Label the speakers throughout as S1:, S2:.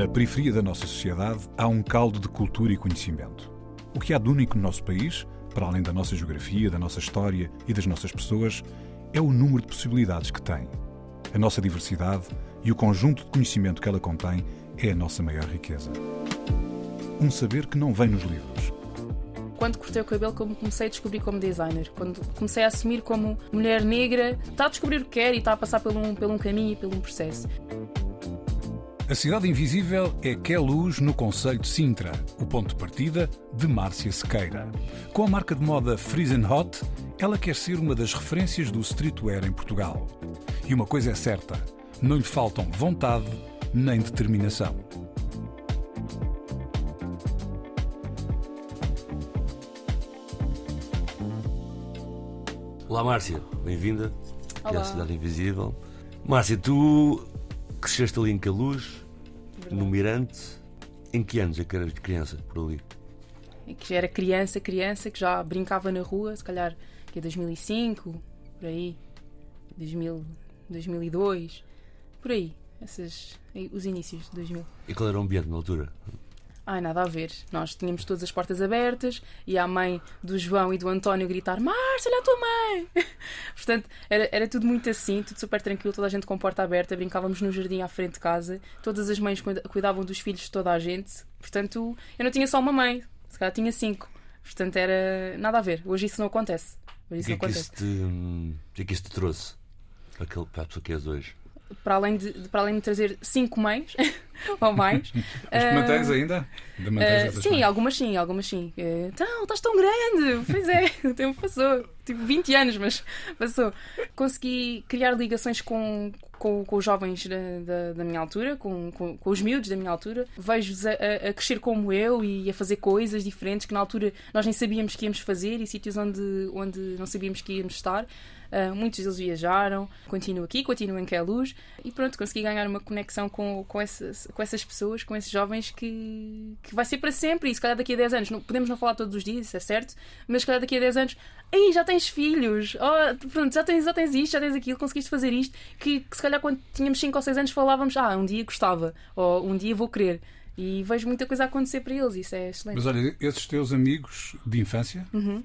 S1: Na periferia da nossa sociedade há um caldo de cultura e conhecimento. O que há de único no nosso país, para além da nossa geografia, da nossa história e das nossas pessoas, é o número de possibilidades que tem. A nossa diversidade e o conjunto de conhecimento que ela contém é a nossa maior riqueza. Um saber que não vem nos livros.
S2: Quando cortei o cabelo, como comecei a descobrir como designer. Quando comecei a assumir como mulher negra, está a descobrir o que quer e está a passar por um, por um caminho e por um processo.
S1: A Cidade Invisível é Que Luz no Conselho de Sintra, o ponto de partida de Márcia Sequeira. Com a marca de moda Friesen Hot, ela quer ser uma das referências do streetwear em Portugal. E uma coisa é certa, não lhe faltam vontade nem determinação.
S3: Olá Márcia, bem-vinda à Cidade Invisível. Márcia, tu cresceste ali em Caluz, no Mirante. Em que anos é que eras criança por ali?
S2: Que já era criança, criança, que já brincava na rua, se calhar que é 2005, por aí, 2000, 2002, por aí, esses, os inícios de 2000.
S3: E qual era o ambiente na altura?
S2: Ai, nada a ver. Nós tínhamos todas as portas abertas e a mãe do João e do António gritar: Márcia, olha a tua mãe! Portanto, era, era tudo muito assim, tudo super tranquilo, toda a gente com porta aberta, brincávamos no jardim à frente de casa, todas as mães cuida- cuidavam dos filhos de toda a gente. Portanto, eu não tinha só uma mãe, se calhar tinha cinco. Portanto, era nada a ver. Hoje isso não acontece. Hoje
S3: O
S2: isso
S3: que é
S2: não
S3: que
S2: acontece.
S3: isso te, hum, o que é que isso te trouxe? Para, aquele, para a pessoa que és hoje?
S2: Para além de- para além de trazer cinco mães ou mais.
S1: Mas
S2: ah,
S1: mantens ainda? Ainda mantens
S2: Uh,
S1: essas
S2: sim,
S1: mães?
S2: algumas sim, algumas sim. Uh, Então, estás tão grande! Pois é, o tempo passou. Tipo 20 anos, mas passou. Consegui criar ligações com, com, com os jovens da, da, da minha altura, com, com, com os miúdos da minha altura. Vejo-os a, a- crescer como eu e a fazer coisas diferentes que na altura nós nem sabíamos que íamos fazer e sítios onde, onde não sabíamos que íamos estar. Uh, muitos deles viajaram, continuo aqui, continuo em Queluz e pronto, consegui ganhar uma conexão com, com, essas, com essas pessoas, com esses jovens que, que vai ser para sempre. E se calhar daqui a 10 anos, não, podemos não falar todos os dias, isso é certo, mas se calhar daqui a 10 anos, aí já tens filhos, oh, pronto, já tens, já tens isto, já tens aquilo, conseguiste fazer isto, que, que se calhar quando tínhamos 5 ou 6 anos falávamos, ah, um dia gostava, ou um dia vou querer. E vejo muita coisa a acontecer para eles, isso é excelente.
S1: Mas olha, esses teus amigos de infância,
S2: Uhum.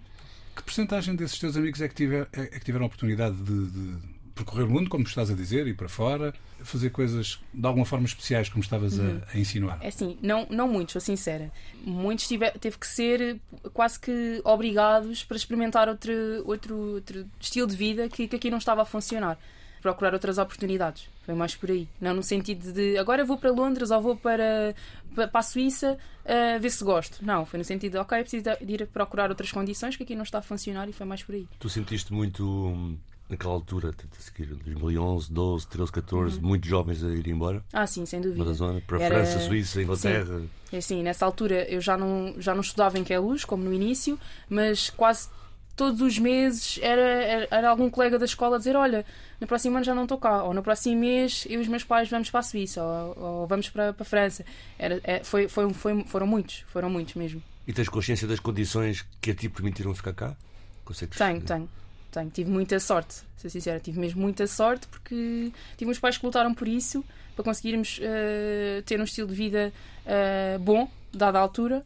S1: que porcentagem desses teus amigos é que, tiver, é que tiveram a oportunidade de, de percorrer o mundo, como estás a dizer, e para fora, fazer coisas de alguma forma especiais, como estavas
S2: Uhum.
S1: a, a insinuar?
S2: É assim, não, não muitos, sou sincera. Muitos tive, teve que ser quase que obrigados para experimentar outro, outro, outro estilo de vida que, que aqui não estava a funcionar. Procurar outras oportunidades. Foi mais por aí. Não no sentido de agora vou para Londres ou vou para, para a Suíça a ver se gosto. Não, foi no sentido de ok, preciso de ir procurar outras condições que aqui não está a funcionar e foi mais por aí.
S3: Tu sentiste muito, hum, naquela altura, seguir, 2011, 12, 13, 14, muitos jovens a ir embora
S2: Ah, sim, sem dúvida.
S3: da zona, para a
S2: Era-
S3: França, Suíça, Inglaterra.
S2: É assim, nessa altura eu já não, já não estudava em Queluz, como no início, mas quase todos os meses era, era, era algum colega da escola a dizer: Olha, no próximo ano já não estou cá, ou no próximo mês eu e os meus pais vamos para a Suíça, ou, ou vamos para, para a França. Era, é, foi, foi, foi, foram muitos, foram muitos mesmo.
S3: E tens consciência das condições que a ti permitiram ficar cá? Consegues?
S2: Tenho, tenho, tenho. Tive muita sorte, ser sincera, tive mesmo muita sorte porque tive uns pais que lutaram por isso, para conseguirmos eh, ter um estilo de vida eh, bom, dada a altura,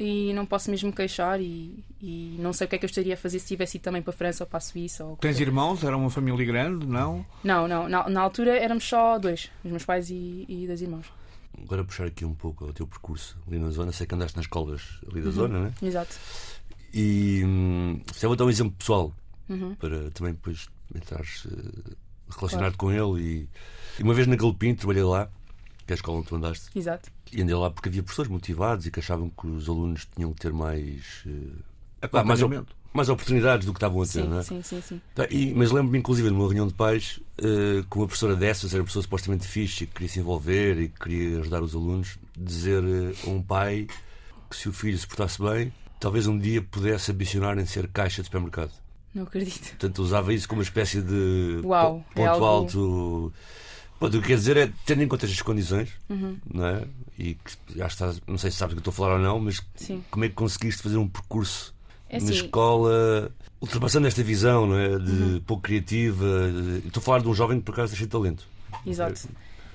S2: e não posso mesmo queixar. E, e não sei o que é que eu estaria a fazer se tivesse ido também para a França ou para a Suíça. Ou
S4: Tens irmãos? Era uma família grande? Não?
S2: Não, não, na, na altura éramos só dois, os meus pais e, e dois irmãos.
S3: Agora puxar aqui um pouco o teu percurso ali na zona. Sei que andaste nas escolas ali
S2: Uhum.
S3: da zona, né?
S2: Exato.
S3: E hum, se eu vou dar um exemplo pessoal
S2: Uhum.
S3: para também depois entrares eh, relacionado com ele. E, e uma vez na Galpim trabalhei lá, que é a escola onde tu andaste,
S2: Exato.
S3: e andei lá porque havia professores motivados e que achavam que os alunos tinham que ter mais. pá, mais, mais oportunidades do que estavam a ter, não
S2: Sim,
S3: é?
S2: sim, sim, sim.
S3: Tá, e- mas lembro-me, inclusive, numa reunião de pais, eh, com uma professora dessas, era uma pessoa supostamente fixe, e que queria se envolver e que queria ajudar os alunos, dizer eh, a um pai que se o filho se portasse bem, talvez um dia pudesse ambicionar em ser caixa de supermercado.
S2: Não acredito.
S3: Portanto, usava isso como uma espécie de
S2: Uau, é
S3: ponto
S2: algo-
S3: alto. Pronto, o que quer dizer é, tendo em conta estas condições,
S2: Uhum.
S3: não é? E que, já estás, não sei se sabes o que estou a falar ou não, mas
S2: Sim.
S3: como é que conseguiste fazer um percurso
S2: É
S3: na
S2: assim,
S3: escola, ultrapassando esta visão, não é? De
S2: Uhum.
S3: pouco criativa. Estou a falar de um jovem que por acaso de talento.
S2: exato.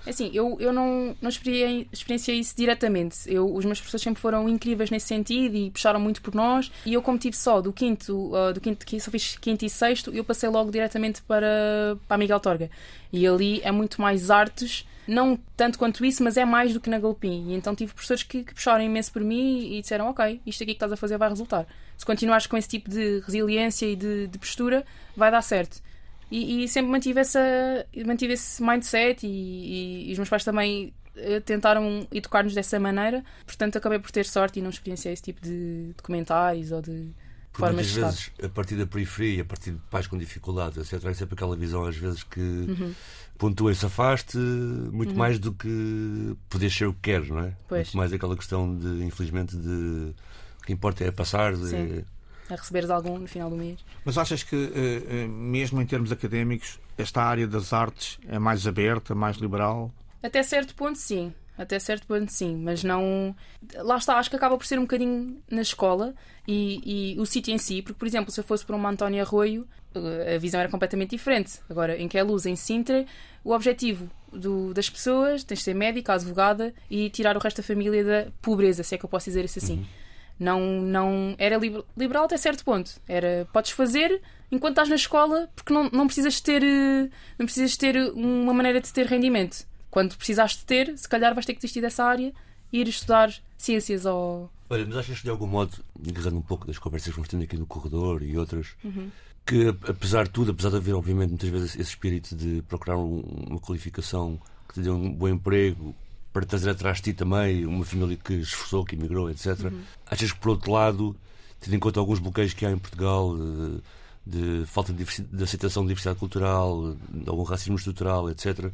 S2: Assim, eu, eu não, não experienciei, isso diretamente. Eu, os meus professores sempre foram incríveis nesse sentido e puxaram muito por nós. E eu, como tive só do quinto, uh, do quinto, só fiz quinto e sexto, eu passei logo diretamente para, para a Miguel Torga. E ali é muito mais artes, não tanto quanto isso, mas é mais do que na Galpim. E então tive professores que, que puxaram imenso por mim e disseram: Ok, isto aqui que estás a fazer vai resultar. Se continuares com esse tipo de resiliência e de, de postura, vai dar certo. E, e, sempre mantive, essa, mantive esse mindset e, e, e os meus pais também eh, tentaram educar-nos dessa maneira. Portanto, acabei por ter sorte e não experienciei esse tipo de, de comentários ou de
S3: Porque
S2: formas de estar.
S3: vezes, a partir da periferia, a partir de pais com dificuldades, etc., há sempre aquela visão, às vezes, que pontua e se afaste muito mais do que poder ser o que queres, não é?
S2: Pois.
S3: Muito mais aquela questão de, infelizmente, de o que importa é passar. de-.
S2: A receberes algum no final do mês.
S4: Mas achas que, eh, eh, mesmo em termos académicos, esta área das artes é mais aberta, mais liberal?
S2: Até certo ponto, sim. Até certo ponto, sim. Mas não. Lá está, acho que acaba por ser um bocadinho na escola e, e o sítio em si. Porque, por exemplo, se eu fosse para uma António Arroio, eh, a visão era completamente diferente. Agora, em que é luz, em Sintra, o objetivo do- das pessoas tens de ser médica, advogada e tirar o resto da família da pobreza, se é que eu posso dizer isso assim. Não, não era liber- liberal até certo ponto. Era podes fazer enquanto estás na escola, porque não, não precisas ter não precisas ter uma maneira de ter rendimento. Quando precisares de ter, se calhar vais ter que desistir dessa área e ir estudar ciências ou
S3: Olha, mas achas que de algum modo, agarrando um pouco das conversas que vamos tendo aqui no corredor e outras, que a- apesar de tudo, apesar de haver obviamente muitas vezes esse espírito de procurar um- uma qualificação que te dê um bom emprego para trazer atrás de ti também uma família que esforçou, que emigrou, etc. Achas que por outro lado, tendo em conta alguns bloqueios que há em Portugal, de, de falta de, de aceitação de diversidade cultural, de algum racismo estrutural, etc.,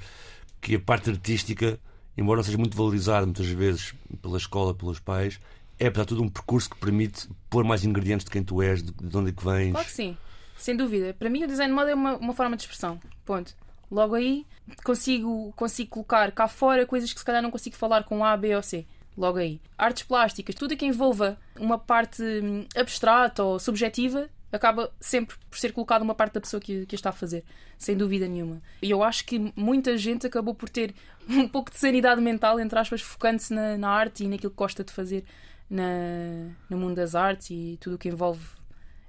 S3: que a parte artística, embora não seja muito valorizada muitas vezes pela escola, pelos pais, é apesar de tudo um percurso que permite pôr mais ingredientes de quem tu és, de, de onde é que vens.
S2: Claro que sim, sem dúvida. Para mim, o design de moda é uma, uma forma de expressão. Ponto. Logo aí, consigo, consigo colocar cá fora coisas que se calhar não consigo falar com A, B ou C. Logo aí. Artes plásticas, tudo que envolva uma parte hum, abstrata ou subjetiva, acaba sempre por ser colocado uma parte da pessoa que, que está a fazer. Sem dúvida nenhuma. E eu acho que muita gente acabou por ter um pouco de sanidade mental, entre aspas, focando-se na, na arte e naquilo que gosta de fazer na, no mundo das artes e tudo o que envolve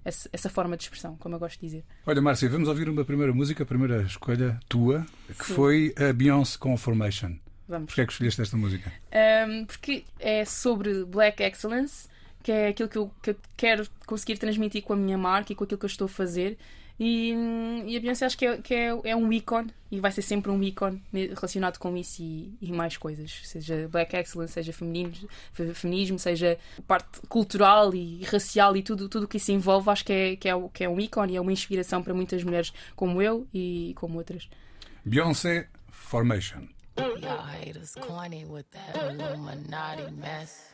S2: essa, essa forma de expressão, como eu gosto de dizer.
S1: Olha, Márcia, vamos ouvir uma primeira música, a primeira escolha tua, que
S2: Sim.
S1: foi a Beyoncé com Formation.
S2: Vamos.
S1: Porquê é que escolheste esta música?
S2: Um, porque é sobre Black Excellence, que é aquilo que eu, que eu quero conseguir transmitir com a minha marca e com aquilo que eu estou a fazer. E, hum, e a Beyoncé acho que, é, que é, é um ícone e vai ser sempre um ícone relacionado com isso e, e mais coisas, seja Black Excellence, seja feminismo, fe- feminismo, seja parte cultural e racial e tudo tudo o que isso envolve. Acho que é, que, é, que é um ícone e é uma inspiração para muitas mulheres como eu e como outras.
S1: Beyoncé Formation.
S5: Y'all haters corny with that Illuminati mess.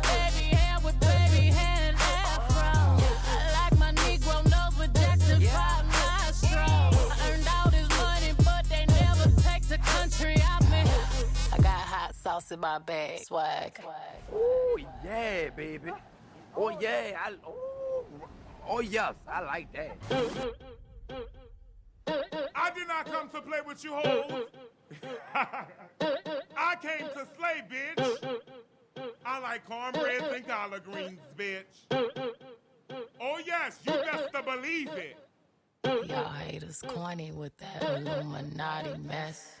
S5: sauce in my bag. Swag. Swag.
S6: Oh yeah, baby. Oh yeah, I, oh, oh yes, I like that.
S7: I did not come to play with you hoes. I came to slay, bitch. I like cornbread and collard greens, bitch. Oh yes, you best to believe it.
S5: Y'all haters corny with that Illuminati mess.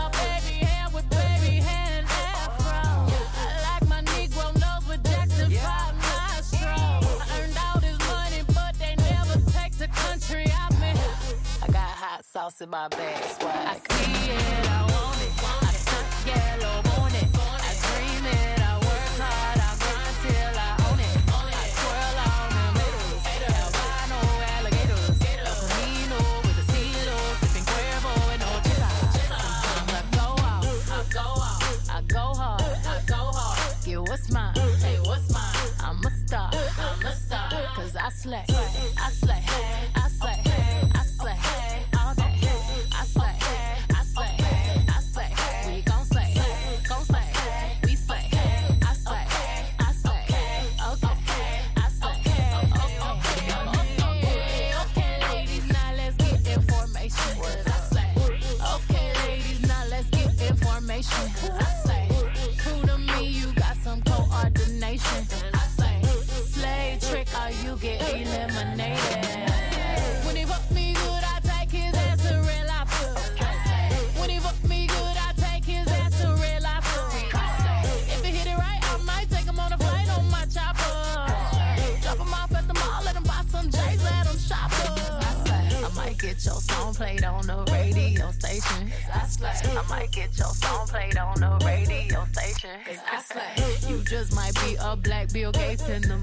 S5: Sauce in my bag. Swag. I see it, I want it. I stuck yellow on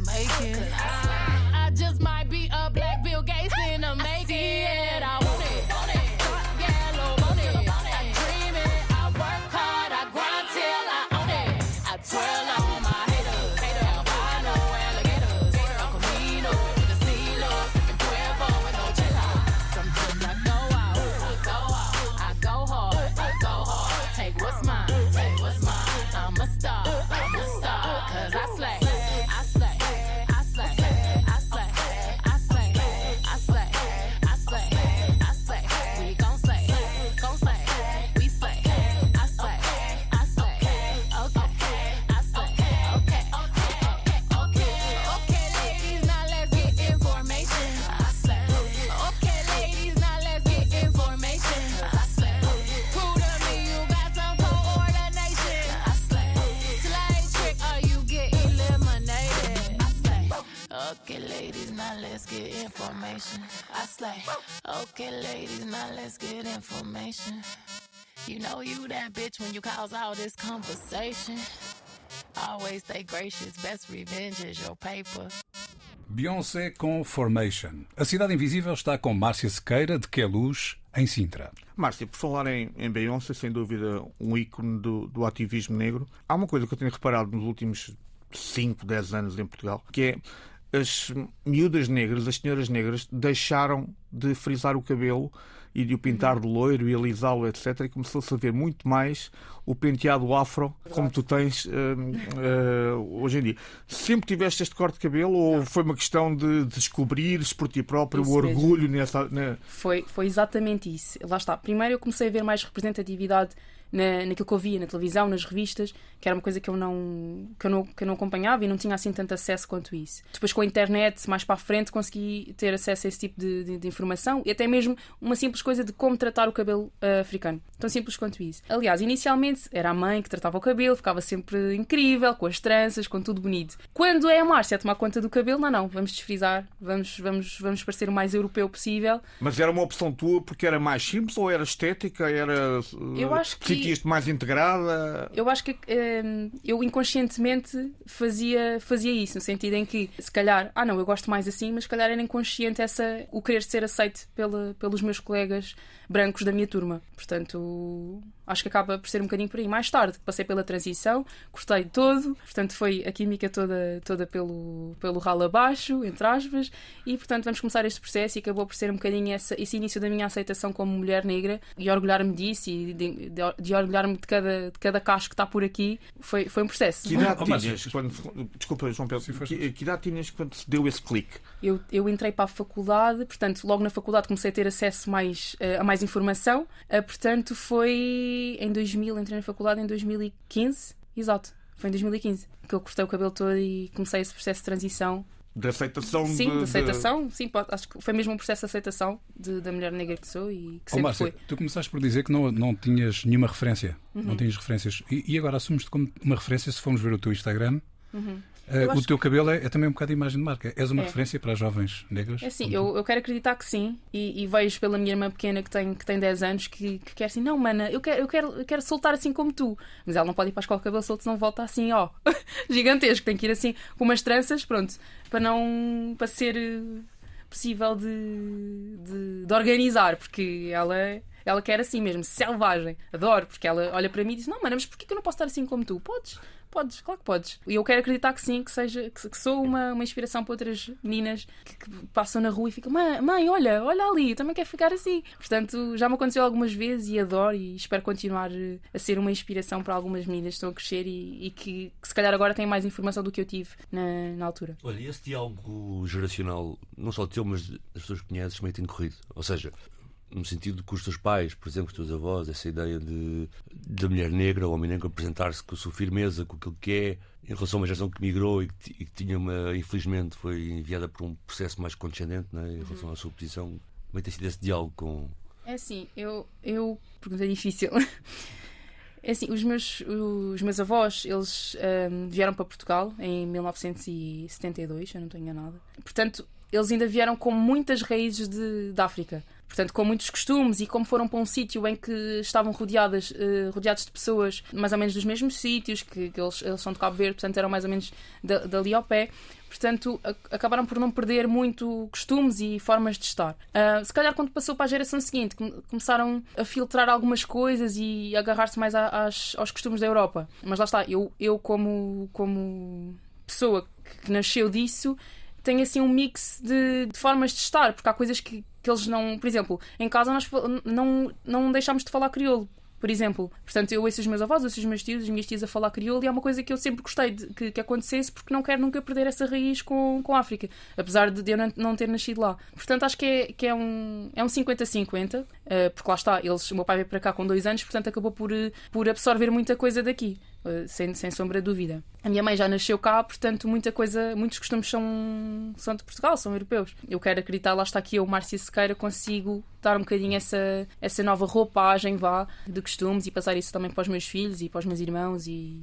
S5: making. I just might be a black Bill Gates in the making. Okay, ladies, now let's get information. You know you that bitch when you cause all this conversation. Always stay gracious, best revenge is your paper.
S1: Beyoncé com Formation. A Cidade Invisível está com Márcia Sequeira, de Queluz, em Sintra.
S4: Márcia, por falar em, em Beyoncé, sem dúvida um ícone do, do ativismo negro, há uma coisa que eu tenho reparado nos últimos 5, 10 anos em Portugal, que é as miúdas negras, as senhoras negras, deixaram de frisar o cabelo e de o pintar de loiro e alisá-lo, etc. E começou-se a ver muito mais o penteado afro, como tu tens hum, hum, hoje em dia. Sempre tiveste este corte de cabelo ou foi uma questão de descobrires por ti próprio
S2: Isso
S4: o
S2: mesmo.
S4: orgulho nessa. na-
S2: Foi, foi exatamente isso. Lá está. Primeiro eu comecei a ver mais representatividade na, naquilo que eu via na televisão, nas revistas, que era uma coisa que eu, não, que, eu não, que eu não acompanhava e não tinha assim tanto acesso quanto isso. Depois com a internet, mais para a frente, consegui ter acesso a esse tipo de, de- de informação e até mesmo uma simples coisa de como tratar o cabelo ah, africano. Tão simples quanto isso. Aliás, inicialmente era a mãe que tratava o cabelo, ficava sempre incrível, com as tranças, com tudo bonito. Quando é a Márcia a tomar conta do cabelo, não, não, vamos desfrisar, vamos, vamos, vamos parecer o mais europeu possível.
S4: Mas era uma opção tua porque era mais simples ou era estética? Era.
S2: Eu acho que-
S4: Sentias-te mais integrada?
S2: Eu acho que hum, eu inconscientemente fazia, fazia isso, no sentido em que, se calhar, ah não, eu gosto mais assim, mas se calhar era inconsciente essa, o querer ser aceito pela, pelos meus colegas brancos da minha turma. Portanto, acho que acaba por ser um bocadinho por aí. Mais tarde, passei pela transição, gostei todo, portanto, foi a química toda, toda pelo, pelo ralo abaixo, entre aspas, e portanto, vamos começar este processo e acabou por ser um bocadinho essa, esse início da minha aceitação como mulher negra e orgulhar-me disso e de, de, de orgulhar-me de cada, de cada cacho que está por aqui. Foi, foi um processo.
S4: Que idade
S1: Oh,
S4: tinhas quando. Desculpa, João Pedro.
S1: Sim,
S4: que, que idade tinhas quando se deu esse clique?
S2: Eu, eu entrei para a faculdade, portanto, logo na faculdade comecei a ter acesso mais, eh, a mais informação. Eh, portanto, foi em 2000, entrei na faculdade em 2015, exato, foi em 2015 que eu cortei o cabelo todo e comecei esse processo de transição.
S4: De aceitação
S2: Sim,
S4: de,
S2: de aceitação, sim, pode- acho que foi mesmo um processo de aceitação de- da mulher negra que sou e que
S1: Oh,
S2: sempre
S1: Márcia,
S2: foi.
S1: tu começaste por dizer que não, não tinhas nenhuma referência.
S2: Uhum.
S1: Não tinhas referências. E, e agora assumes-te como uma referência se formos ver o teu Instagram.
S2: Uhum. Eu
S1: o teu cabelo é, é também um bocado de imagem de marca. És uma
S2: É.
S1: referência para as jovens negras?
S2: É
S1: como
S2: eu, eu quero acreditar que sim, e, e vejo pela minha irmã pequena que tem, que tem 10 anos que, que quer assim, não, mana, eu quero, eu, quero, eu quero soltar assim como tu. Mas ela não pode ir para a escola de cabelo solto, senão volta assim, ó, gigantesco. Tem que ir assim, com umas tranças, pronto, para não. para ser eh, possível de, de, de organizar, porque ela. Ela quer assim mesmo, selvagem. Adoro, porque ela olha para mim e diz: Não, mana, mas porquê que eu não posso estar assim como tu? Podes, podes, claro que podes. E eu quero acreditar que sim, que, seja, que, que sou uma, uma inspiração para outras meninas que, que passam na rua e ficam: Mãe, mãe, olha, olha ali, também quero ficar assim. Portanto, já me aconteceu algumas vezes e adoro e espero continuar eh, a ser uma inspiração para algumas meninas que estão a crescer e, e que, que se calhar agora têm mais informação do que eu tive na, na altura.
S3: Olha, esse diálogo geracional, não só teu, mas das pessoas que conheces, meio tem corrido. Ou seja, no sentido que os teus pais, por exemplo, os teus avós, essa ideia de da mulher negra ou homem negro apresentar-se com a sua firmeza, com aquilo que é, em relação a uma geração que migrou e que, e que tinha uma, infelizmente, foi enviada por um processo mais condescendente né, em relação à sua posição. Como é que tem sido esse diálogo com.
S2: É assim, eu. eu pergunta difícil. É assim, os meus, os meus avós, eles ahm, vieram para Portugal em 1972, se eu não estou enganada. Portanto, eles ainda vieram com muitas raízes de, de África. Portanto, com muitos costumes e como foram para um sítio em que estavam rodeadas, eh, rodeados de pessoas mais ou menos dos mesmos sítios, que, que eles, eles são de Cabo Verde, portanto eram mais ou menos da- dali ao pé. Portanto, acabaram por não perder muito costumes e formas de estar. Ah, se calhar, quando passou para a geração seguinte, come- começaram a filtrar algumas coisas e agarrar-se mais a- às- aos costumes da Europa. Mas lá está, eu, eu como, como pessoa que- nasceu disso, tem assim um mix de, de formas de estar, porque há coisas que, que eles não. Por exemplo, em casa nós não, não deixámos de falar crioulo. Por exemplo, portanto, eu ouço os meus avós, ouço os meus tios, as minhas tias a falar crioulo e é uma coisa que eu sempre gostei de, que, que acontecesse porque não quero nunca perder essa raiz com, com a África, apesar de eu não, não ter nascido lá. Portanto, acho que é, que é um é um 50-50, eh, porque lá está, eles, o meu pai veio para cá com dois anos, portanto acabou por, eh, por absorver muita coisa daqui, sem, sem sombra de dúvida. A minha mãe já nasceu cá, portanto, muita coisa, muitos costumes são, são de Portugal, são europeus. Eu quero acreditar, lá está aqui eu, Márcia Sequeira, consigo dar um bocadinho essa, essa nova roupagem, vá, de costumes e passar isso também para os meus filhos e para os meus irmãos e,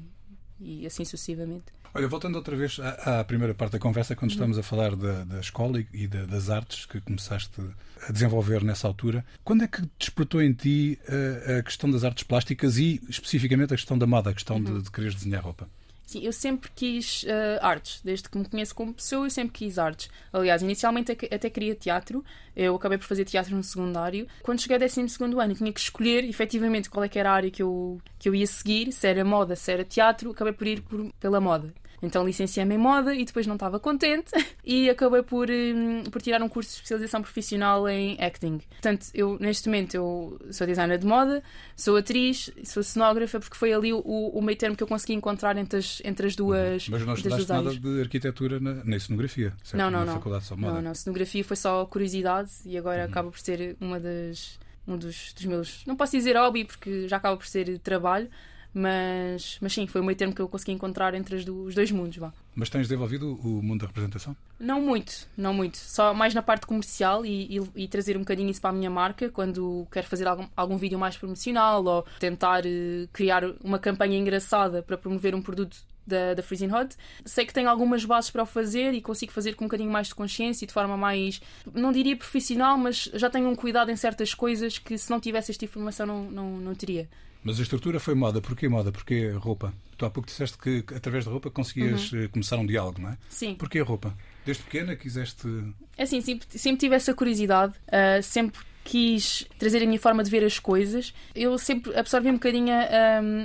S2: e assim sucessivamente.
S1: Olha, voltando outra vez à, à primeira parte da conversa, quando estamos a falar da, da escola e, e da- das artes que começaste a desenvolver nessa altura, quando é que despertou em ti eh, a questão das artes plásticas e especificamente a questão da moda, a questão de, de quereres desenhar roupa?
S2: Sim, eu sempre quis eh, artes. Desde que me conheço como pessoa, eu sempre quis artes. Aliás, inicialmente até- até queria teatro. Eu acabei por fazer teatro no secundário. Quando cheguei ao 12 ano, tinha que escolher efetivamente qual é que era a área que eu, que eu ia seguir, se era moda, se era teatro. Acabei por ir por- pela moda. Então licenciei-me em moda e depois não estava contente e acabei por, hum, por tirar um curso de especialização profissional em acting. Portanto, eu neste momento eu sou designer de moda, sou atriz, sou cenógrafa, porque foi ali o, o meio termo que eu consegui encontrar entre as, entre as duas,
S1: Mas não estudaste nada
S2: áreas.
S1: de arquitetura na, na cenografia, certo?
S2: Não, não,
S1: na
S2: não.
S1: faculdade só moda.
S2: Não, não, cenografia foi só curiosidade e agora acaba por ser uma das um dos, dos meus, não posso dizer hobby porque já acaba por ser trabalho, mas, mas sim, foi o meio termo que eu consegui encontrar entre do- os dois mundos, vá.
S1: Mas tens desenvolvido o mundo da representação?
S2: Não muito, não muito. Só mais na parte comercial e, e- e trazer um bocadinho isso para a minha marca quando quero fazer algum, algum vídeo mais promocional ou tentar eh, criar uma campanha engraçada para promover um produto da, da Freezing Hot. Sei que tenho algumas bases para o fazer e consigo fazer com um bocadinho mais de consciência e de forma mais, não diria profissional, mas já tenho um cuidado em certas coisas que se não tivesse esta informação não, não, não teria.
S1: Mas a estrutura foi moda. Porquê moda? Porquê roupa? Tu há pouco disseste que através da roupa conseguias
S2: Uhum.
S1: eh, começar um diálogo, não é?
S2: Sim.
S1: Porquê a roupa? Desde pequena quiseste.
S2: É assim, sempre, sempre tive essa curiosidade, ah, sempre quis trazer a minha forma de ver as coisas. Eu sempre absorvi um bocadinho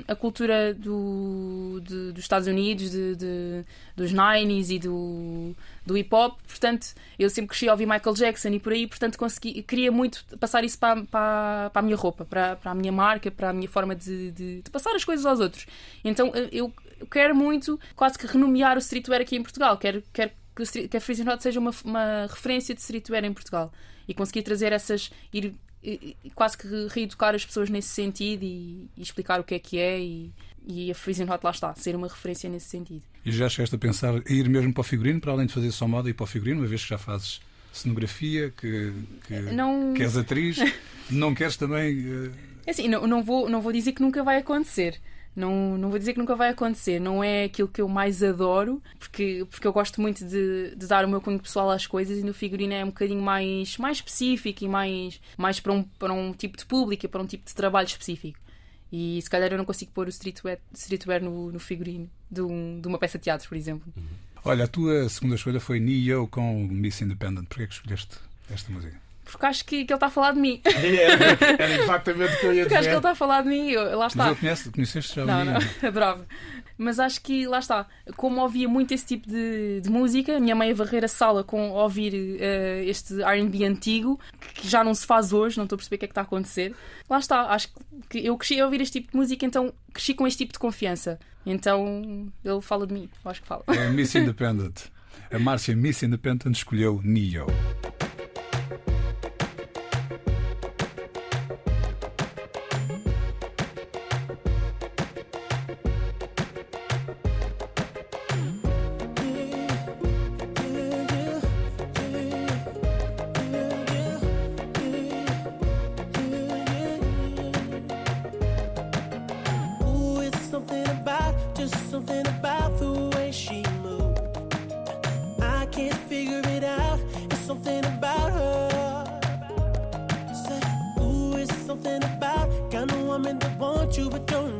S2: a, cultura do, de- dos Estados Unidos, de, de- dos 90s e do, do hip hop, portanto, eu sempre cresci a ouvir Michael Jackson e por aí, portanto, consegui, queria muito passar isso para, para, para a minha roupa, para, para a minha marca, para a minha forma de, de- de passar as coisas aos outros. Então, eu quero muito quase que renomear o streetwear aqui em Portugal, quero, quero que, que a Freezing Hot seja uma, uma referência de streetwear em Portugal e conseguir trazer essas. ir quase que reeducar as pessoas nesse sentido e, e explicar o que é que é e, e a Freezing Hot lá está, ser uma referência nesse sentido.
S1: E já chegaste a pensar em ir mesmo para o figurino, para além de fazer só moda e para o figurino, uma vez que já fazes cenografia, que, que,
S2: Não-
S1: que és atriz, não queres também. eh,
S2: É assim, não, não, vou, não vou dizer que nunca vai acontecer. Não, não vou dizer que nunca vai acontecer. Não é aquilo que eu mais adoro, porque, porque eu gosto muito de, de dar o meu cunho pessoal às coisas e no figurino é um bocadinho mais, mais específico e mais, mais para, um, para um tipo de público e para um tipo de trabalho específico. E se calhar eu não consigo pôr o streetwear, streetwear no, no figurino de, um- de uma peça de teatro, por exemplo.
S1: Olha, a tua segunda escolha foi Neo com Miss Independent. Porquê é que escolheste esta música?
S2: Porque acho que, que ele está a falar de mim.
S4: Era, era exatamente o que eu ia
S2: Porque acho que ele
S4: dizer.
S2: está a falar de mim e eu, lá
S1: Mas
S2: está.
S1: ele conhece, conheceste já o
S2: Não, não, adorava. Mas acho que, lá está, como ouvia muito esse tipo de, de música, a minha mãe a varrer a sala com ouvir eh, este RB antigo, que já não se faz hoje, não estou a perceber o que é que está a acontecer. Lá está, acho que eu cresci a ouvir este tipo de música, então cresci com este tipo de confiança. Então ele fala de mim, eu acho que fala.
S1: É Miss Independent. A Márcia Miss Independent escolheu Neo.
S8: You but don't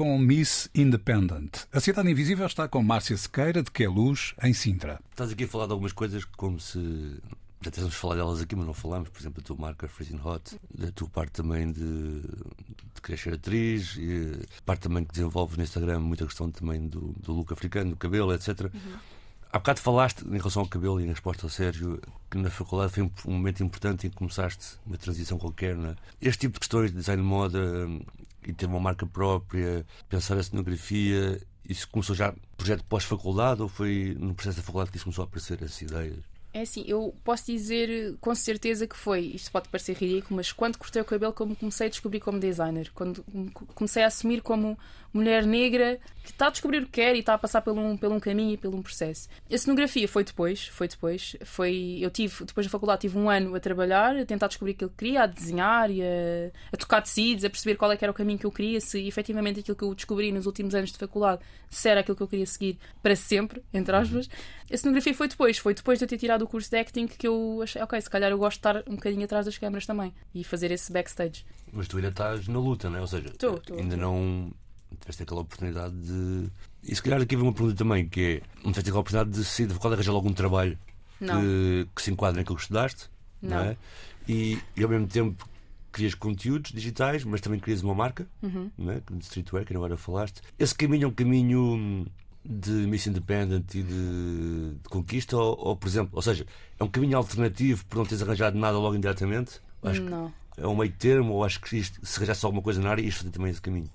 S1: com Miss Independent. A Cidade Invisível está com Márcia Sequeira, de Que é Luz, em Sintra.
S3: Estás aqui a falar de algumas coisas como se. Já temos falado delas aqui, mas não falamos. Por exemplo, a tua marca Freezing Hot, da tua parte também de, de querer ser atriz, e parte também que desenvolves no Instagram, muita questão também do, do look africano, do cabelo, etc. Há bocado falaste em relação ao cabelo e em resposta ao Sérgio que na faculdade foi um, um momento importante em que começaste uma transição qualquer. Não é? Este tipo de questões de design de moda e ter uma marca própria, pensar a cenografia, isso começou já projeto pós-faculdade ou foi no processo da faculdade que isso começou a aparecer, essas ideias?
S2: É assim, eu posso dizer com certeza que foi, isto pode parecer ridículo, mas quando cortei o cabelo, como comecei a descobrir como designer, quando comecei a assumir como mulher negra que está a descobrir o que quer e está a passar por um, por um caminho e por um processo. A cenografia foi depois, foi depois, foi, eu tive, depois da faculdade, tive um ano a trabalhar, a tentar descobrir aquilo que queria, a desenhar e a, a tocar tecidos, a perceber qual é que era o caminho que eu queria, se efetivamente aquilo que eu descobri nos últimos anos de faculdade, se era aquilo que eu queria seguir para sempre, entre aspas. A cenografia foi depois, foi depois de eu ter tirado o curso de acting que eu achei, ok, se calhar eu gosto de estar um bocadinho atrás das câmaras também e fazer esse backstage.
S3: Mas tu ainda estás na luta, não é? Ou seja,
S2: Tô, tô,
S3: ainda
S2: tô.
S3: não tiveste aquela oportunidade de. E se calhar aqui vem uma pergunta também, que é: não tiveste aquela oportunidade de sair da faculdade arranjar algum trabalho que, que se enquadre naquilo que estudaste, não,
S2: Não.
S3: é? E, e ao mesmo tempo crias conteúdos digitais, mas também crias uma marca,
S2: Uhum.
S3: não é? de streetwear, que agora falaste. Esse caminho é um caminho de Miss Independent e de, de conquista? Ou, ou, por exemplo, ou seja, é um caminho alternativo por não teres arranjado nada logo imediatamente? Acho que
S2: Não.
S3: é um meio termo, ou acho que isto, se arranjasse alguma coisa na área, isto fazer também esse caminho.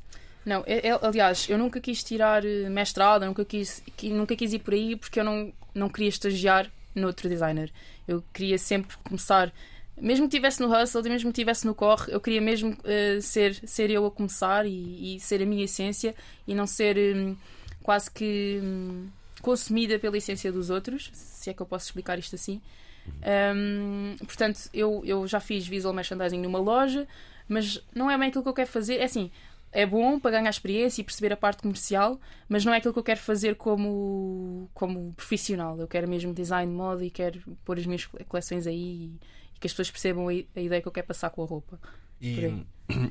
S2: Não, é- aliás, eu nunca quis tirar eh, mestrado, eu nunca quis, qui- nunca quis ir por aí porque eu não, não queria estagiar noutro designer. Eu queria sempre começar, mesmo que estivesse no hustle, mesmo que estivesse no corre, eu queria mesmo eh, ser, ser eu a começar e, e ser a minha essência e não ser hum, quase que hum, consumida pela essência dos outros, se é que eu posso explicar isto assim. Hum, portanto, eu, eu já fiz visual merchandising numa loja, mas não é bem aquilo que eu quero fazer. É assim, é bom para ganhar experiência e perceber a parte comercial, mas não é aquilo que eu quero fazer como, como profissional. Eu quero mesmo design de moda e quero pôr as minhas coleções aí e, que as pessoas percebam a, a ideia que eu quero passar com a roupa.
S3: E,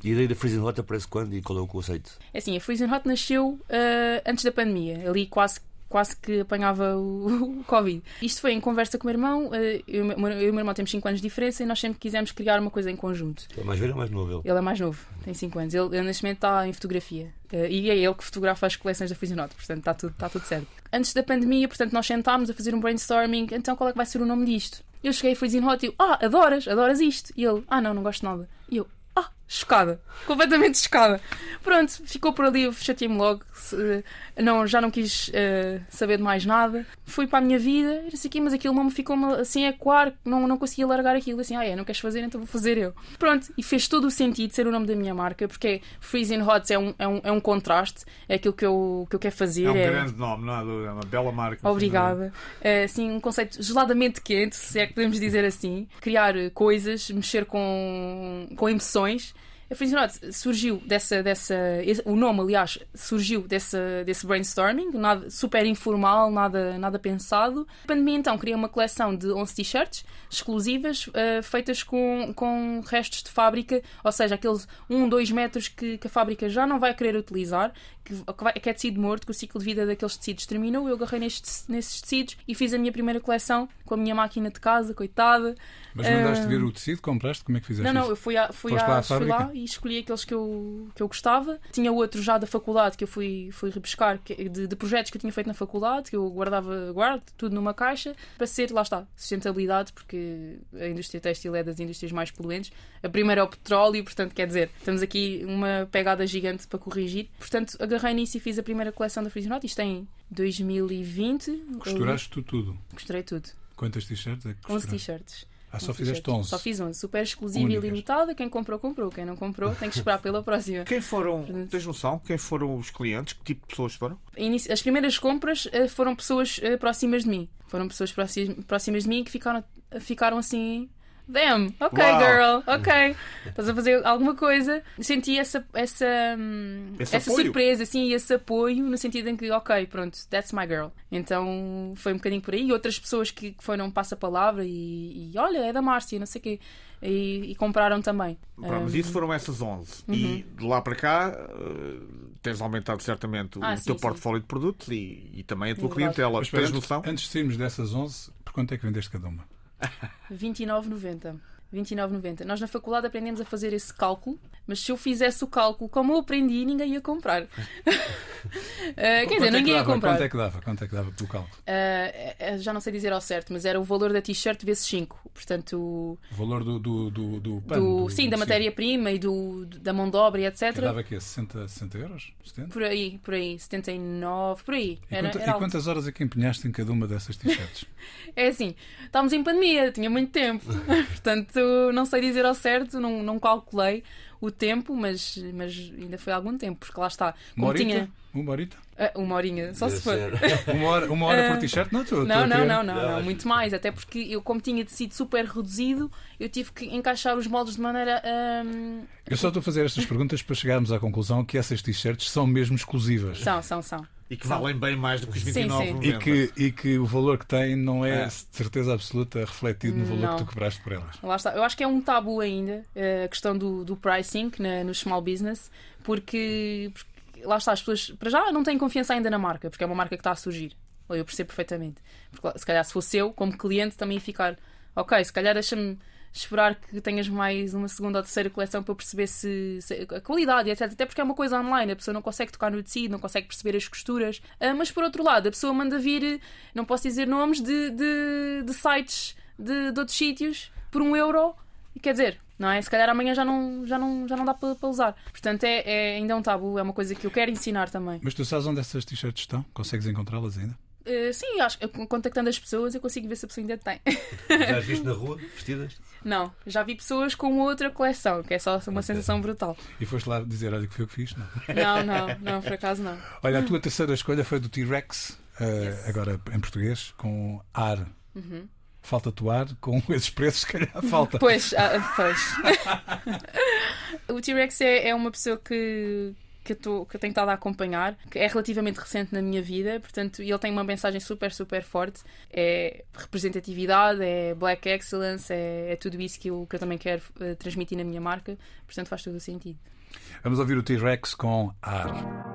S3: e a ideia da Freezing Hot aparece quando e qual é o conceito?
S2: É assim, a Freezing Hot nasceu ah, antes da pandemia, ali quase, quase que apanhava o, o Covid. Isto foi em conversa com o meu irmão. ah, eu, eu e o meu irmão temos 5 anos de diferença e nós sempre quisemos criar uma coisa em conjunto.
S3: É mais velho ou mais novo? Ele?
S2: Ele é mais novo, tem 5 anos. Ele, ele neste momento está em fotografia. Eh, e é ele que fotografa as coleções da Fusionote, portanto está tudo, está tudo certo. Antes da pandemia, portanto, nós sentámos a fazer um brainstorming. Então qual é que vai ser o nome disto? Eu cheguei e eu, ah, adoras, adoras isto. E ele, ah, não, não gosto nada. E eu, chocada, completamente chocada. Pronto, ficou por ali, eu chateei-me logo. se- não, já não quis eh, saber de mais nada. Fui para a minha vida, não sei o quê, mas aquilo não me ficou assim a ecoar, não, não conseguia largar aquilo. Assim, ah, é, não queres fazer, então vou fazer eu. Pronto, e fez todo o sentido ser o nome da minha marca, porque é Freezing Hot é um, é um, é um contraste, é aquilo que eu, que eu quero fazer.
S4: É um
S2: é-
S4: grande nome, não há dúvida, é uma bela marca.
S2: Obrigada. É, assim, um conceito geladamente quente, se é que podemos dizer assim. Criar coisas, mexer com, com emoções. A Hot surgiu dessa, dessa. O nome, aliás, surgiu dessa, desse brainstorming, nada, super informal, nada, nada pensado. A pandemia, então, criei uma coleção de 11 t-shirts exclusivas, eh, feitas com, com restos de fábrica, ou seja, aqueles 1, 2 metros que, que a fábrica já não vai querer utilizar, que, que vai- que é tecido morto, que o ciclo de vida daqueles tecidos terminou. Eu agarrei nestes, nesses tecidos e fiz a minha primeira coleção com a minha máquina de casa, coitada.
S1: Mas mandaste
S2: Ah,
S1: ver o tecido, compraste? Como é que fizeste
S2: Não, não,
S1: isso?
S2: eu fui, à, fui, à fui lá e escolhi aqueles que eu, que eu gostava. Tinha outros já da faculdade que eu fui, fui repescar, que- de, de projetos que eu tinha feito na faculdade, que eu guardava, guardo tudo numa caixa, para ser, lá está, sustentabilidade, porque a indústria têxtil é das indústrias mais poluentes. A primeira é o petróleo, portanto, quer dizer, temos aqui uma pegada gigante para corrigir. Portanto, agarrei nisso e fiz a primeira coleção da Freezing Hot. Isto é em 2020.
S1: Costuraste tu tudo.
S2: Costurei tudo.
S1: Quantas t-shirts é que
S2: 11
S1: costuraste?
S2: t-shirts.
S1: Ah, só
S2: 11
S1: fizeste
S2: t-shirts.
S1: 11.
S2: Só fiz 11. Super exclusiva e limitada. Quem comprou, comprou. Quem não comprou, tem que esperar pela próxima.
S4: Quem foram, tens noção? Quem foram os clientes? Que tipo de pessoas foram?
S2: As primeiras compras eh, foram pessoas eh, próximas de mim. Foram pessoas próxi- próximas de mim que ficaram, ficaram assim. Damn, ok,
S4: Uau.
S2: girl, ok. Estás a fazer alguma coisa. Senti essa, essa, hum,
S4: Esse
S2: essa
S4: apoio.
S2: surpresa, assim, e esse apoio, no sentido em que, ok, pronto, that's my girl. Então foi um bocadinho por aí. E outras pessoas que foram passa-palavra e, e olha, é da Márcia, não sei o quê. E, e compraram também.
S4: Pronto, mas
S2: Hum,
S4: isso foram essas 11. E de lá para cá eh, tens aumentado certamente o
S2: Ah,
S4: teu
S2: sim, sim.
S4: portfólio de produtos e, e também a tua
S2: É
S4: clientela.
S1: Mas
S4: Tens
S1: antes,
S4: noção?
S1: antes de sairmos dessas 11, por quanto é que vendeste cada uma?
S2: 29,90. 29,90. Nós na faculdade aprendemos a fazer esse cálculo, mas se eu fizesse o cálculo como eu aprendi, ninguém ia comprar. Eh, quer dizer,
S1: é que
S2: ninguém ia
S1: dava?
S2: comprar.
S1: Quanto é que dava? Quanto é que dava pelo cálculo?
S2: Eh, já não sei dizer ao certo, mas era o valor da t-shirt vezes 5. Portanto,
S1: O valor do, do, do, do pano?
S2: do, sim, da matéria-prima e do, da mão de obra e etc.
S1: Que dava aqui 60, 60 euros? 70?
S2: Por aí, por aí, 79, por aí.
S1: E,
S2: Era,
S1: quanta-
S2: era
S1: e quantas horas é que empenhaste em cada uma dessas t-shirts?
S2: É assim, estávamos em pandemia, tinha muito tempo. Portanto, não sei dizer ao certo, não, não calculei o tempo, mas, mas ainda foi algum tempo, porque lá está.
S1: Uma
S2: Como
S1: horita?
S2: tinha.
S1: Uma horita?
S2: Ah, uma horinha, só se for.
S3: Deve.
S1: Uma hora, uma hora por
S2: Ah,
S1: t-shirt? Não, estou
S2: Não, não, não, não,
S3: Não,
S2: muito mais. Até porque eu, como tinha tecido super reduzido, eu tive que encaixar os moldes de maneira. hum,
S1: Eu só estou a fazer estas perguntas para chegarmos à conclusão que essas t-shirts são mesmo exclusivas.
S2: São, são, são.
S4: E que valem bem mais do que os
S2: Sim,
S4: 29
S2: sim.
S1: E que, e que o valor que têm não é
S4: É.
S1: de certeza absoluta refletido no valor
S2: Não.
S1: que tu cobraste por elas.
S2: Lá está. Eu acho que é um tabu ainda eh, a questão do, do pricing na- no small business, porque, porque lá está, as pessoas para já não têm confiança ainda na marca, porque é uma marca que está a surgir. Eu percebo perfeitamente. Porque, se calhar, se fosse eu, como cliente, também ia ficar, ok, se calhar deixa-me esperar que tenhas mais uma segunda ou terceira coleção para perceber se, se- a qualidade, etc. Até porque é uma coisa online, a pessoa não consegue tocar no tecido, não consegue perceber as costuras. Ah, mas por outro lado, a pessoa manda vir, não posso dizer nomes, de, de, de sites de, de outros sítios por um euro. E quer dizer, não é? Se calhar amanhã já não, já não, já não dá para, para usar. Portanto, é, é ainda um tabu, é uma coisa que eu quero ensinar também.
S1: Mas tu sabes onde essas t-shirts estão? Consegues encontrá-las ainda?
S2: Uh, sim, acho que contactando as pessoas eu consigo ver se a pessoa ainda tem.
S3: Já as viste na rua, vestidas?
S2: Não, já vi pessoas com outra coleção, que é só uma sensação brutal.
S1: E foste lá dizer, olha que foi o que fiz? Não.
S2: Não, não, não, por acaso não.
S1: Olha, a tua terceira escolha foi do T-Rex, eh, agora em português, com ar. Falta-te o ar, com esses preços, se calhar falta.
S2: Pois, ah, pois. o T-Rex é, é uma pessoa que, que, eu que eu tenho estado a acompanhar, que é relativamente recente na minha vida, portanto, ele tem uma mensagem super, super forte. É representatividade, é black excellence, é, é tudo isso que eu, que eu também quero eh, transmitir na minha marca, portanto, faz todo o sentido.
S1: Vamos ouvir o T-Rex com ar.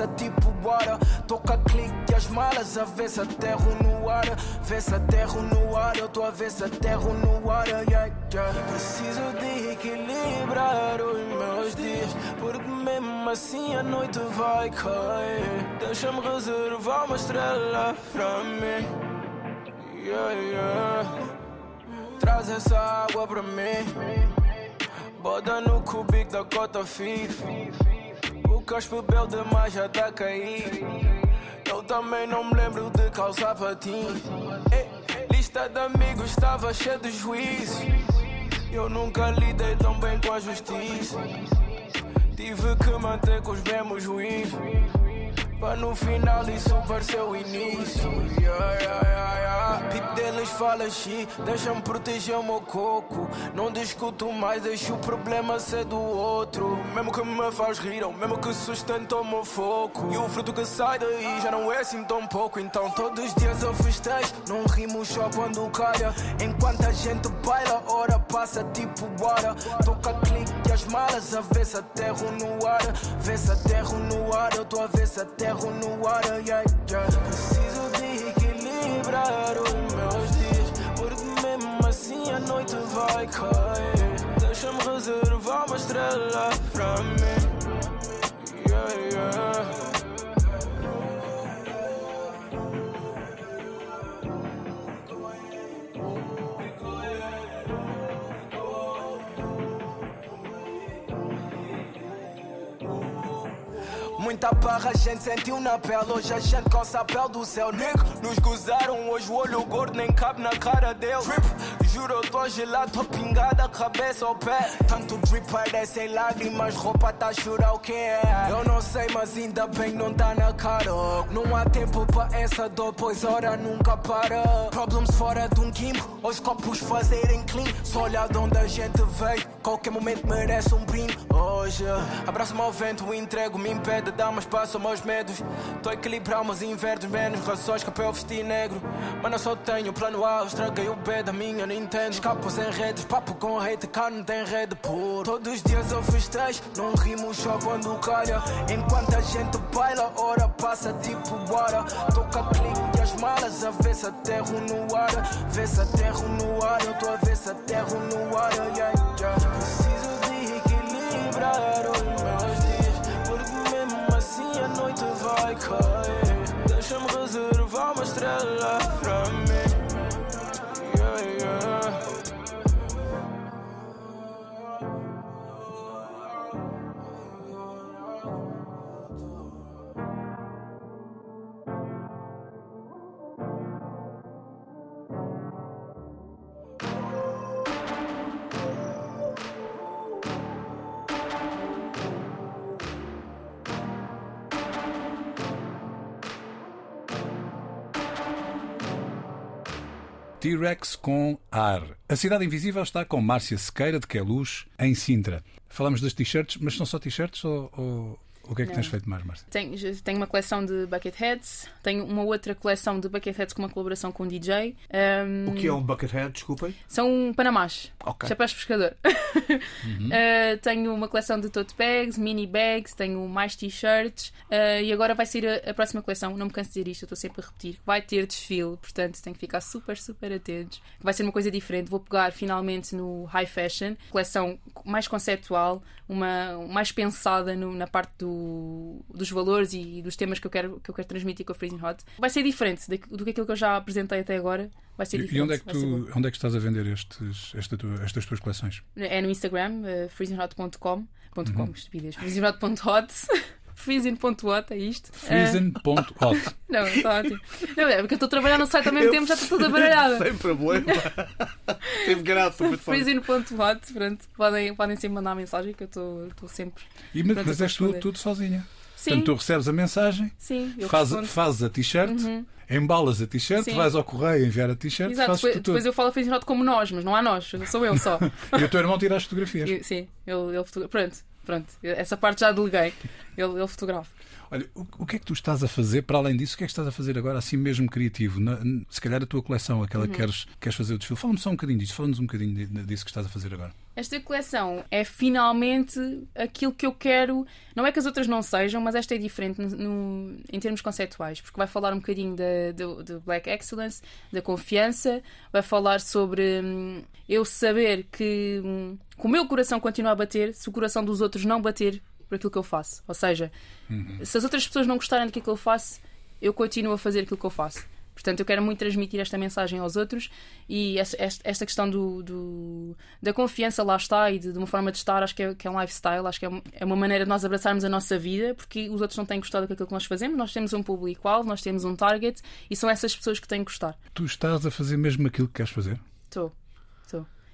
S9: Passa tipo bora. Toca clique as malas, a ver se aterro no ar. Vê se aterro no ar, eu tô a ver se aterro no ar. Yeah, yeah. Preciso de equilibrar os meus dias, porque mesmo assim a noite vai cair. Deixa-me reservar uma estrela pra mim. Yeah, yeah. Traz essa água pra mim. Bota no cubico da cota FIF. Casco bebeu demais já tá cair. Eu também não me lembro de calçar patins. Eh, Lista de amigos estava cheia de juízo. Eu nunca lidei tão bem com a justiça. Tive que manter com os mesmos juízes. Para no final isso parecer o início. Yeah, yeah, yeah, Pico deles fala xi, deixa-me proteger o meu coco. Não discuto mais, deixo o problema ser do outro. Mesmo que me faz rir, ou mesmo que sustenta o meu foco. E o fruto que sai daí já não é assim tão pouco. Então todos os dias eu festejo, não rimo só quando calha. Enquanto a gente baila, hora passa tipo bora. Toca clique as malas, a ver se aterro no ar. Vê se aterro no ar, eu tô a ver se aterro no ar. Yeah, yeah. Equilibrar os meus dias, porque mesmo assim a noite vai cair. Deixa-me reservar uma estrela pra mim. Yeah, yeah. Muita barra a gente sentiu na pele. Hoje a gente coça a pele do céu. Negro, nos gozaram Hoje o olho gordo nem cabe na cara dele. Drip, juro eu tô gelado Tô pingada, cabeça ao pé. Tanto drip parece lágrimas Roupa tá a chorar o que é? Eu não sei mas ainda bem não tá na cara. Não há tempo pra essa dor Pois hora nunca para. Problems fora de um quimbo Os copos fazerem clean. Só olhar de onde a gente veio Qualquer momento merece um brinde Hoje abraço-me ao vento Entrego, me impede, dá mais espaço aos meus medos. Tô a equilibrar, mas inverno menos razões que para vestir negro. Mas não só tenho plano A, estraguei o B da minha Nintendo. Escapo sem redes, papo com hate, cá não tem rede por. Todos os dias eu festejo, não rimo só quando calha. Enquanto a gente baila, hora passa tipo bora Toca clique as malas, a ver se aterro no ar. Vê se aterro no ar, eu tô a ver se aterro no ar. Yeah, Preciso de equilibrar os meus dias Porque mesmo assim a noite vai cair Deixa-me reservar uma estrela pra mim
S1: T-Rex com ar. A Cidade Invisível está com Márcia Sequeira de Queluz, em Sintra. Falamos das t-shirts, mas são só t-shirts ou, ou o que é que
S2: Não.
S1: tens feito mais, Márcia?
S2: Tenho, tenho uma coleção de bucket heads, tenho uma outra coleção de bucket heads com uma colaboração com um DJ. Um,
S4: O que é um buckethead, desculpem?
S2: São panamás.
S4: Ok.
S2: Chapéus de pescador. Uh, tenho uma coleção de tote bags, mini bags, tenho mais t-shirts uh, e agora vai ser a, a próxima coleção. Não me canso de dizer isto, eu estou sempre a repetir. Vai ter desfile, portanto tenho que ficar super, super atentos. Vai ser uma coisa diferente. Vou pegar finalmente no high fashion, coleção mais conceptual, uma mais pensada no- na parte do- dos valores e dos temas que eu quero, que eu quero transmitir com a Freezing Hot. Vai ser diferente do que aquilo que eu já apresentei até agora. Vai ser
S1: E,
S2: diferente.
S1: e onde, é que tu, onde é que estás a vender estes, esta tua- estas tuas coleções?
S2: É no Instagram, uh, freezinghot.com.
S1: Uhum.
S2: .com, estupidez. freezinghot.hot. freezing.hot, é isto.
S1: Freezen.hot.
S2: Uh, não, está ótimo. Não, é porque eu estou a trabalhar no site ao mesmo tempo, já estou toda baralhada.
S4: Sem problema. Teve graça. muito
S2: freezing.hot, pronto. Podem, podem sempre mandar mensagem que eu estou estou sempre.
S1: E, mas
S2: Pronto,
S1: mas
S2: eu
S1: és tu, tudo sozinha.
S2: Sim,
S1: Portanto, tu recebes a mensagem,
S2: sim, eu
S1: faz, fazes a t-shirt,
S2: Uhum.
S1: embalas a t-shirt, vais ao correio enviar a t-shirt,
S2: Exato,
S1: fazes
S2: depois, depois eu falo a Hot como nós, mas não há nós, sou eu só.
S1: E o teu irmão tira as fotografias.
S2: Sim, ele, ele fotogra- Pronto, pronto. Essa parte já deleguei. Ele, ele fotografa.
S1: Olha, o, o que é que tu estás a fazer, para além disso, o que é que estás a fazer agora, assim mesmo criativo? Na- se calhar a tua coleção, aquela
S2: Uhum.
S1: que queres, queres fazer o desfile. Fala-me só um bocadinho disso, fala-nos um bocadinho disso que estás a fazer agora.
S2: Esta coleção é finalmente aquilo que eu quero. Não é que as outras não sejam, mas esta é diferente no- em termos conceptuais, porque vai falar um bocadinho do, Black Excellence, da confiança, vai falar sobre hum, eu saber que, hum, que o meu coração continua a bater se o coração dos outros não bater por aquilo que eu faço. Ou seja, se as outras pessoas não gostarem daquilo que eu faço, eu continuo a fazer aquilo que eu faço. Portanto, eu quero muito transmitir esta mensagem aos outros e esta, questão do, do- da confiança lá está e de, de uma forma de estar, acho que é, que é um lifestyle, acho que é, é uma maneira de nós abraçarmos a nossa vida porque os outros não têm gostado daquilo que nós fazemos. Nós temos um público-alvo, nós temos um target e são essas pessoas que têm que gostar.
S1: Tu estás a fazer mesmo aquilo que queres fazer?
S2: Estou.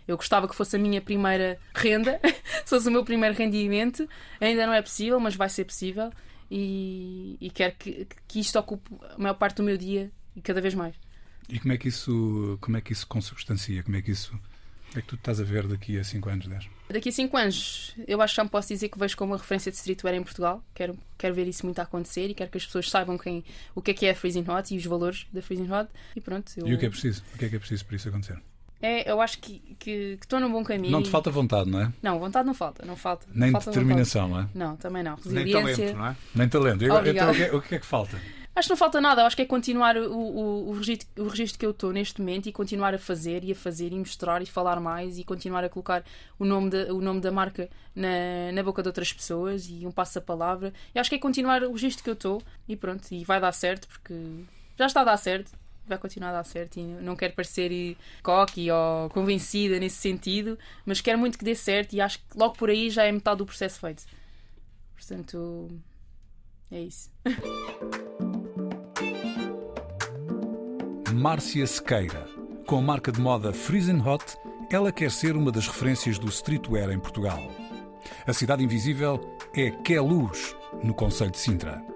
S2: Eu gostava que fosse a minha primeira renda, se fosse o meu primeiro rendimento. Ainda não é possível, mas vai ser possível. E, e quero que, que isto ocupe a maior parte do meu dia e cada vez mais.
S1: E como é que isso, como é que isso consubstancia? Como é que isso. É que tu estás a ver daqui a 5 anos, 10?
S2: Daqui a 5 anos, eu acho que já me posso dizer que vejo como uma referência de streetwear em Portugal. Quero, quero ver isso muito a acontecer e quero que as pessoas saibam quem, o que é que é a Freezing Hot e os valores da Freezing Hot. E pronto. Eu,
S1: E o que é preciso? O que é que é preciso para isso acontecer?
S2: É, eu acho que que- que estou num bom caminho.
S1: Não te falta vontade, não é?
S2: Não, vontade não falta. Não falta.
S1: Nem
S2: falta
S1: determinação, não é?
S2: vontade. Não, também não.
S4: Nem
S2: Resiliência.
S4: talento, não é?
S1: Nem talento. E agora, então, o, que é, o que é que falta?
S2: Acho que não falta nada, eu acho que é continuar o, o, o, registro, o registro que eu estou neste momento e continuar a fazer e a fazer e mostrar e falar mais e continuar a colocar o nome da, o nome da marca na, na boca de outras pessoas e um passo a palavra. E acho que é continuar o registro que eu estou e pronto, e vai dar certo porque já está a dar certo, vai continuar a dar certo e não quero parecer cocky ou convencida nesse sentido, mas quero muito que dê certo e acho que logo por aí já é metade do processo feito. Portanto, é isso.
S1: Márcia Sequeira. Com a marca de moda Freezing Hot, ela quer ser uma das referências do streetwear em Portugal. A cidade invisível é Queluz, no Conselho de Sintra.